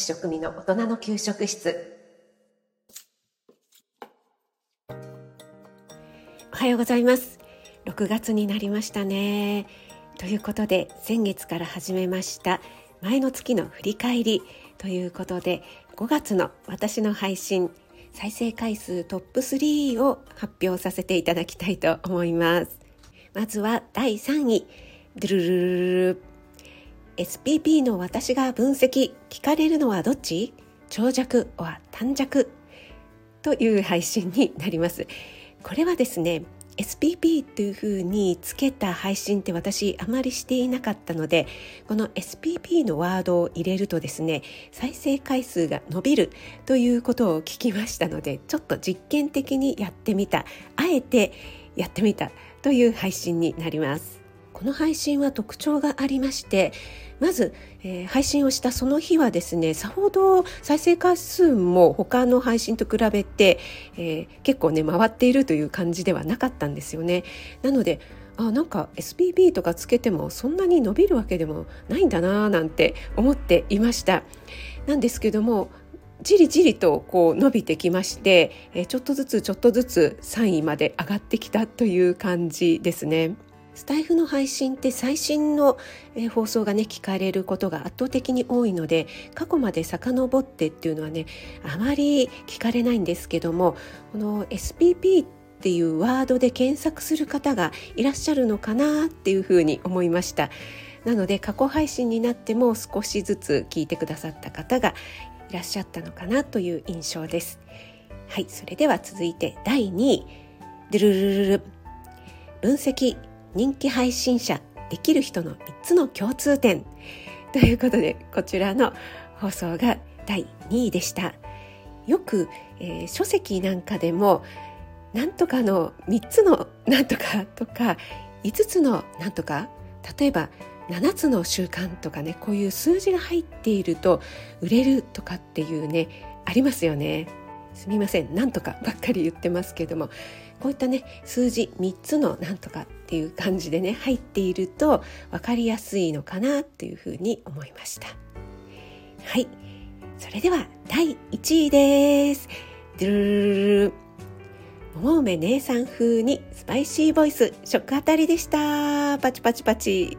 ス栄養士食味の大人の給食室。おはようございます。6月になりましたね。ということで先月から始めました前の月の振り返り。ということで5月の私の配信再生回数トップ3を発表させていただきたいと思います。まずは第3位。ドゥルルルル SPP の私が分析聞かれるのはどっち？長尺は短尺。という配信になります。これはですね SPP というふうにつけた配信って私あまりしていなかったのでこの SPP のワードを入れるとですね再生回数が伸びる。ということを聞きましたのでちょっと実験的にやってみた。あえてやってみた。という配信になります。この配信は特徴がありましてまず、えー、配信をしたその日はですねさほど再生回数も他の配信と比べて、えー、結構ね回っているという感じではなかったんですよねなのであなんか SPB とかつけてもそんなに伸びるわけでもないんだななんて思っていましたなんですけどもじりじりとこう伸びてきまして、えちょっとずつちょっとずつ3位まで上がってきたという感じですね。スタイフの配信って最新の放送がね聞かれることが圧倒的に多いので過去まで遡ってっていうのはねあまり聞かれないんですけどもこの SPP っていうワードで検索する方がいらっしゃるのかなっていうふうに思いました。なので過去配信になっても少しずつ聞いてくださった方がいらっしゃったのかなという印象です。はいそれでは続いて第2位。ドゥルルルル。分析。人気配信者できる人の3つの共通点。ということでこちらの放送が第2位でした。よく、えー、書籍なんかでもなんとかの3つのなんとかとか5つのなんとか例えば7つの習慣とかねこういう数字が入っていると売れるとかっていうねありますよね。すみません。なんとかばっかり言ってますけどもこういったね数字3つのなんとかっていう感じでね入っていると分かりやすいのかなっていうふうに思いました。はい。それでは第1位です。ドゥルルル桃梅姉さん風にスパイシーボイス。食当たりでした。パチパチパチ。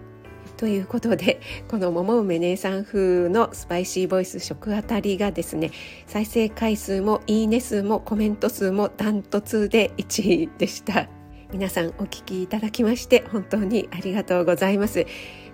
ということで この桃梅姉さん風のスパイシーボイス食あたりがですね再生回数もいいね数もコメント数もダントツで1位でした。皆さんお聞きいただきまして本当にありがとうございます。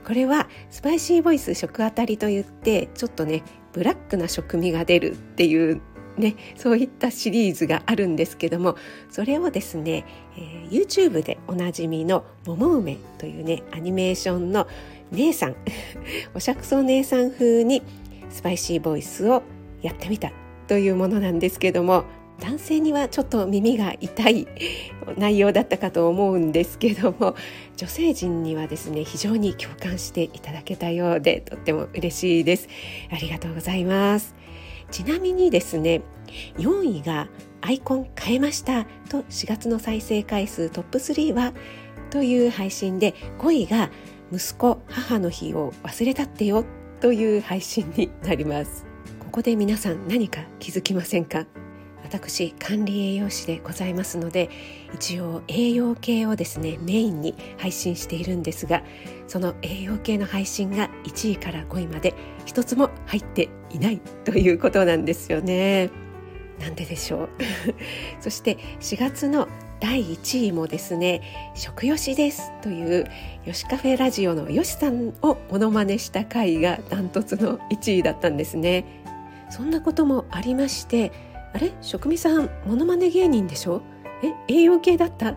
これはスパイシーボイス食あたりといってちょっとねブラックな食味が出るっていうね、そういったシリーズがあるんですけどもそれをですね、えー、YouTube でおなじみの「桃梅」というねアニメーションの姉さん。おしゃくそ姉さん風にスパイシーボイスをやってみたというものなんですけども男性にはちょっと耳が痛い 内容だったかと思うんですけども女性陣にはですね非常に共感していただけたようでとっても嬉しいです。ありがとうございます。ちなみにですね4位がアイコン変えましたと4月の再生回数トップ3はという配信で5位が息子母の日を忘れたってよという配信になります。ここで皆さん何か気づきませんか？私管理栄養士でございますので一応栄養系をですねメインに配信しているんですがその栄養系の配信が1位から5位まで一つも入っていないということなんですよね。なんででしょう？そして4月の第1位もですね食よしですというよしカフェラジオのよしさんをモノマネした回がダントツの1位だったんですね。そんなこともありましてあれ？食味さんモノマネ芸人でしょ？え？栄養系だった？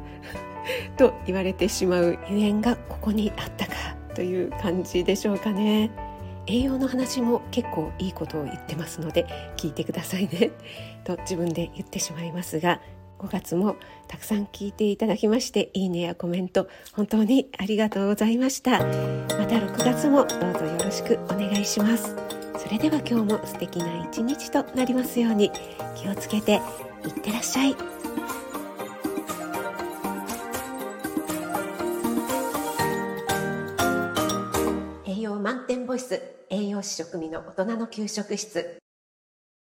と言われてしまうゆえんがここにあったかという感じでしょうかね。栄養の話も結構いいことを言ってますので聞いてくださいね。と自分で言ってしまいますが5月もたくさん聞いていただきましていいねやコメント本当にありがとうございました。また6月もどうぞよろしくお願いします。それでは今日も素敵な一日となりますように気をつけていってらっしゃい。栄養満点ボイス栄養士食味の大人の給食室。